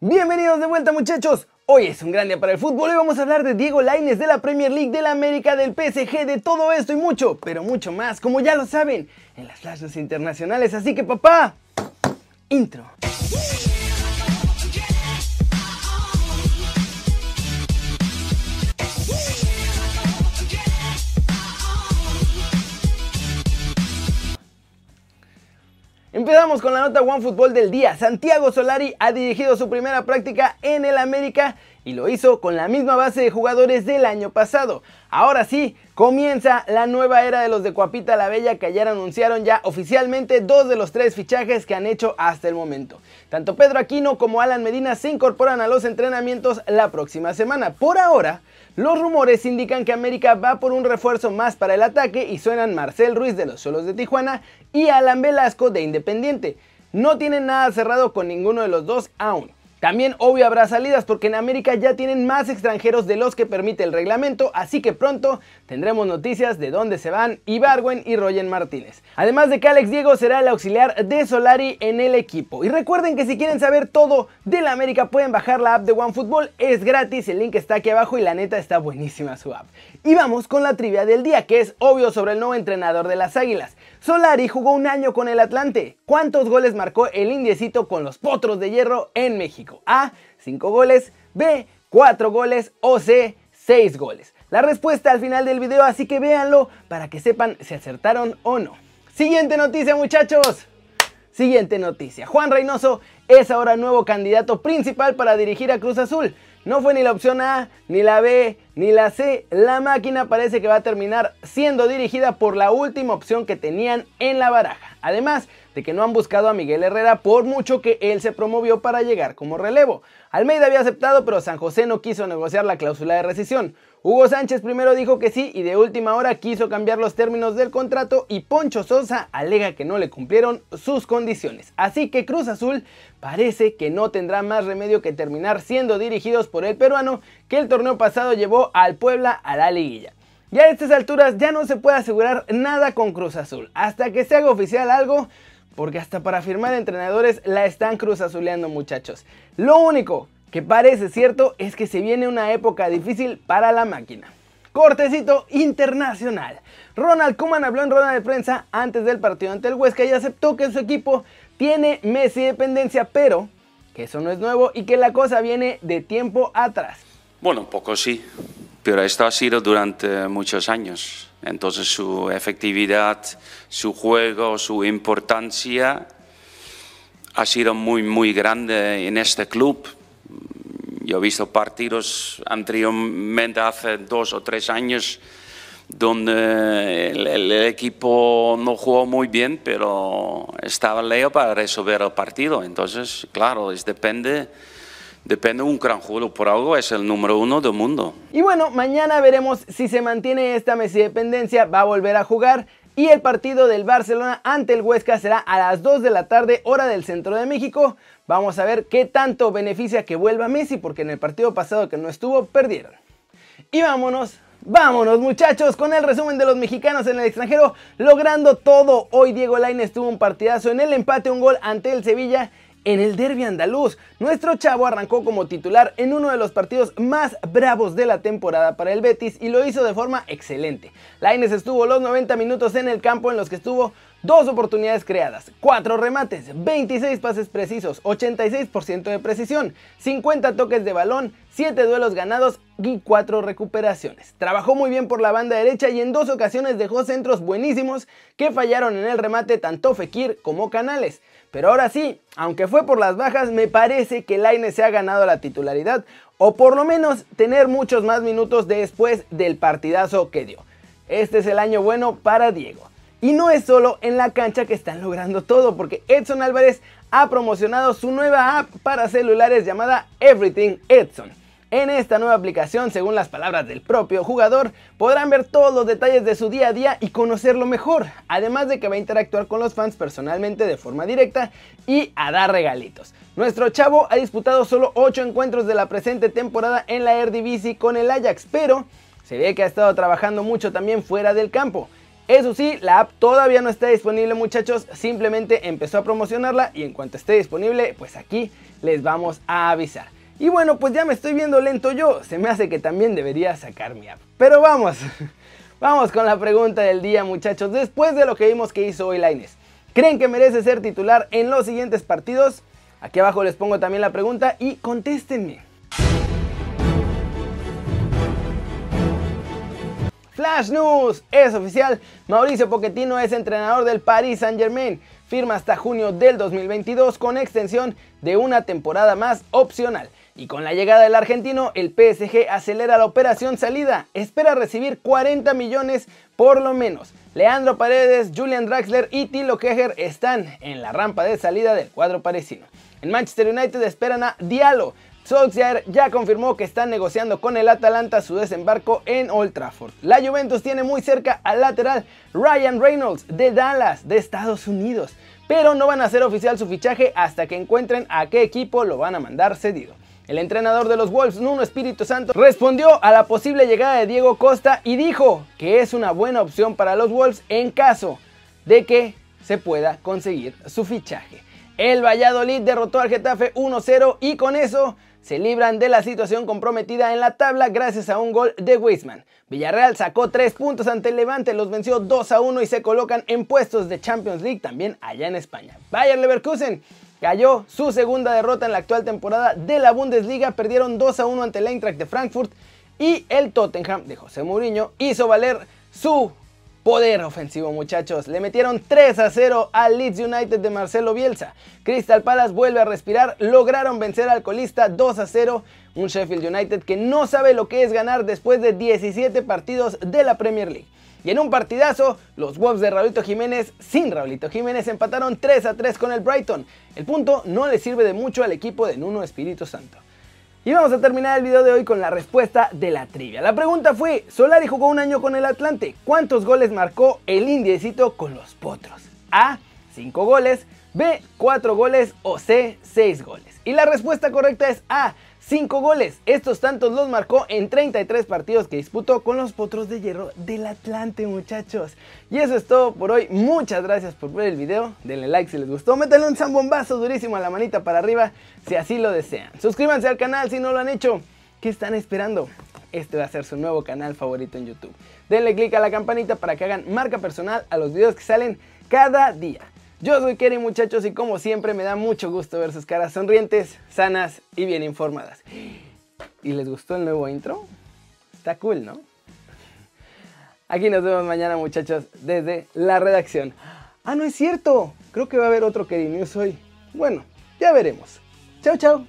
Bienvenidos de vuelta muchachos. Hoy es un gran día para el fútbol y vamos a hablar de Diego Laines, de la Premier League, de la América, del PSG, de todo esto y mucho, pero mucho más, como ya lo saben, en las flashes internacionales. Así que papá, intro. Con la nota One Fútbol del día. Santiago Solari ha dirigido su primera práctica en el América y lo hizo con la misma base de jugadores del año pasado. Ahora sí, comienza la nueva era de los de Cuapita la Bella que ayer anunciaron ya oficialmente dos de los tres fichajes que han hecho hasta el momento. Tanto Pedro Aquino como Alan Medina se incorporan a los entrenamientos la próxima semana. Por ahora, los rumores indican que América va por un refuerzo más para el ataque y suenan Marcel Ruiz de los Solos de Tijuana y Alan Velasco de Independiente. No tienen nada cerrado con ninguno de los dos aún. También obvio habrá salidas porque en América ya tienen más extranjeros de los que permite el reglamento, así que pronto tendremos noticias de dónde se van Ibarwen y Royen Martínez. Además de que Alex Diego será el auxiliar de Solari en el equipo. Y recuerden que si quieren saber todo de la América pueden bajar la app de OneFootball, es gratis, el link está aquí abajo y la neta está buenísima su app. Y vamos con la trivia del día, que es obvio sobre el nuevo entrenador de las Águilas. Solari jugó un año con el Atlante. ¿Cuántos goles marcó el indiecito con los Potros de Hierro en México? A, 5 goles, B, 4 goles o C, 6 goles. La respuesta al final del video, así que véanlo para que sepan si acertaron o no. Siguiente noticia muchachos. Siguiente noticia. Juan Reynoso es ahora nuevo candidato principal para dirigir a Cruz Azul. No fue ni la opción A, ni la B, ni la C. La máquina parece que va a terminar siendo dirigida por la última opción que tenían en la baraja. Además de que no han buscado a Miguel Herrera por mucho que él se promovió para llegar como relevo. Almeida había aceptado, pero San José no quiso negociar la cláusula de rescisión. Hugo Sánchez primero dijo que sí y de última hora quiso cambiar los términos del contrato y Poncho Sosa alega que no le cumplieron sus condiciones. Así que Cruz Azul parece que no tendrá más remedio que terminar siendo dirigidos por el peruano que el torneo pasado llevó al Puebla a la liguilla. Ya a estas alturas ya no se puede asegurar nada con Cruz Azul. Hasta que se haga oficial algo, porque hasta para firmar entrenadores la están Cruz Azuleando muchachos. Lo único que parece cierto es que se viene una época difícil para la máquina. Cortecito internacional. Ronald Koeman habló en rueda de prensa antes del partido ante el Huesca y aceptó que su equipo tiene Messi dependencia, pero que eso no es nuevo y que la cosa viene de tiempo atrás. Bueno, un poco sí, pero esto ha sido durante muchos años. Entonces su efectividad, su juego, su importancia ha sido muy, muy grande en este club yo he visto partidos anteriormente, hace dos o tres años, donde el, equipo no jugó muy bien, pero estaba Leo para resolver el partido. Entonces, claro, es, depende, depende de un gran jugador. Por algo es el número uno del mundo. Y bueno, mañana veremos si se mantiene esta Messi dependencia, va a volver a jugar. Y el partido del Barcelona ante el Huesca será a las 2 de la tarde, hora del centro de México. Vamos a ver qué tanto beneficia que vuelva Messi, porque en el partido pasado que no estuvo, perdieron. Y vámonos Vámonos muchachos con el resumen de los mexicanos en el extranjero logrando todo. Hoy Diego Lainez tuvo un partidazo en el empate, un gol ante el Sevilla en el derby andaluz. Nuestro chavo arrancó como titular en uno de los partidos más bravos de la temporada para el Betis y lo hizo de forma excelente. Laines estuvo los 90 minutos en el campo en los que estuvo dos oportunidades creadas, cuatro remates, 26 pases precisos, 86% de precisión, 50 toques de balón, 7 duelos ganados y 4 recuperaciones. Trabajó muy bien por la banda derecha y en dos ocasiones dejó centros buenísimos que fallaron en el remate tanto Fekir como Canales. Pero ahora sí, aunque fue por las bajas, me parece que Laine se ha ganado la titularidad o por lo menos tener muchos más minutos después del partidazo que dio. Este es el año bueno para Diego. Y no es solo en la cancha que están logrando todo, porque Edson Álvarez ha promocionado su nueva app para celulares llamada Everything Edson. En esta nueva aplicación, según las palabras del propio jugador, podrán ver todos los detalles de su día a día y conocerlo mejor, además de que va a interactuar con los fans personalmente de forma directa y a dar regalitos. Nuestro chavo ha disputado solo 8 encuentros de la presente temporada en la Eredivisie con el Ajax, pero se ve que ha estado trabajando mucho también fuera del campo. Eso sí, la app todavía no está disponible muchachos, simplemente empezó a promocionarla y en cuanto esté disponible, pues aquí les vamos a avisar. Y bueno, pues ya me estoy viendo lento yo, se me hace que también debería sacar mi app. Pero vamos, vamos con la pregunta del día muchachos, después de lo que vimos que hizo hoy Laines. ¿Creen que merece ser titular en los siguientes partidos? Aquí abajo les pongo también la pregunta y contéstenme. Flash News, es oficial, Mauricio Pochettino es entrenador del Paris Saint Germain, firma hasta junio del 2022 con extensión de una temporada más opcional. Y con la llegada del argentino, el PSG acelera la operación salida, espera recibir 40 millones por lo menos. Leandro Paredes, Julian Draxler y Tilo Keger están en la rampa de salida del cuadro parisino. En Manchester United esperan a Diallo, Solskjaer ya confirmó que están negociando con el Atalanta su desembarco en Old Trafford. La Juventus tiene muy cerca al lateral Ryan Reynolds de Dallas, de Estados Unidos, pero no van a hacer oficial su fichaje hasta que encuentren a qué equipo lo van a mandar cedido. El entrenador de los Wolves, Nuno Espíritu Santo, respondió a la posible llegada de Diego Costa y dijo que es una buena opción para los Wolves en caso de que se pueda conseguir su fichaje. El Valladolid derrotó al Getafe 1-0 y con eso se libran de la situación comprometida en la tabla gracias a un gol de Weisman. Villarreal sacó 3 puntos ante el Levante, los venció 2 a 1 y se colocan en puestos de Champions League también allá en España. Bayer Leverkusen cayó su segunda derrota en la actual temporada de la Bundesliga, perdieron 2 a 1 ante el Eintracht de Frankfurt y el Tottenham de José Mourinho hizo valer su Poder ofensivo muchachos, le metieron 3 a 0 al Leeds United de Marcelo Bielsa. Crystal Palace vuelve a respirar, lograron vencer al colista 2 a 0, un Sheffield United que no sabe lo que es ganar después de 17 partidos de la Premier League. Y en un partidazo, los Wolves de Raulito Jiménez, sin Raulito Jiménez, empataron 3 a 3 con el Brighton. El punto no le sirve de mucho al equipo de Nuno Espíritu Santo. Y vamos a terminar el video de hoy con la respuesta de la trivia. La pregunta fue, Solari jugó un año con el Atlante. ¿Cuántos goles marcó el indiecito con los Potros? A, 5 goles, B, 4 goles o C, 6 goles. Y la respuesta correcta es A, 5 goles. Estos tantos los marcó en 33 partidos que disputó con los Potros de Hierro del Atlante, muchachos. Y eso es todo por hoy. Muchas gracias por ver el video. Denle like si les gustó. Métanle un zambombazo durísimo a la manita para arriba si así lo desean. Suscríbanse al canal si no lo han hecho. ¿Qué están esperando? Este va a ser su nuevo canal favorito en YouTube. Denle click a la campanita para que hagan marca personal a los videos que salen cada día. Yo soy Kerry muchachos y como siempre me da mucho gusto ver sus caras sonrientes, sanas y bien informadas. ¿Y les gustó el nuevo intro? Está cool, ¿no? Aquí nos vemos mañana muchachos desde la redacción. Ah, no es cierto. Creo que va a haber otro Kerry News hoy. Bueno, ya veremos. Chao, chao.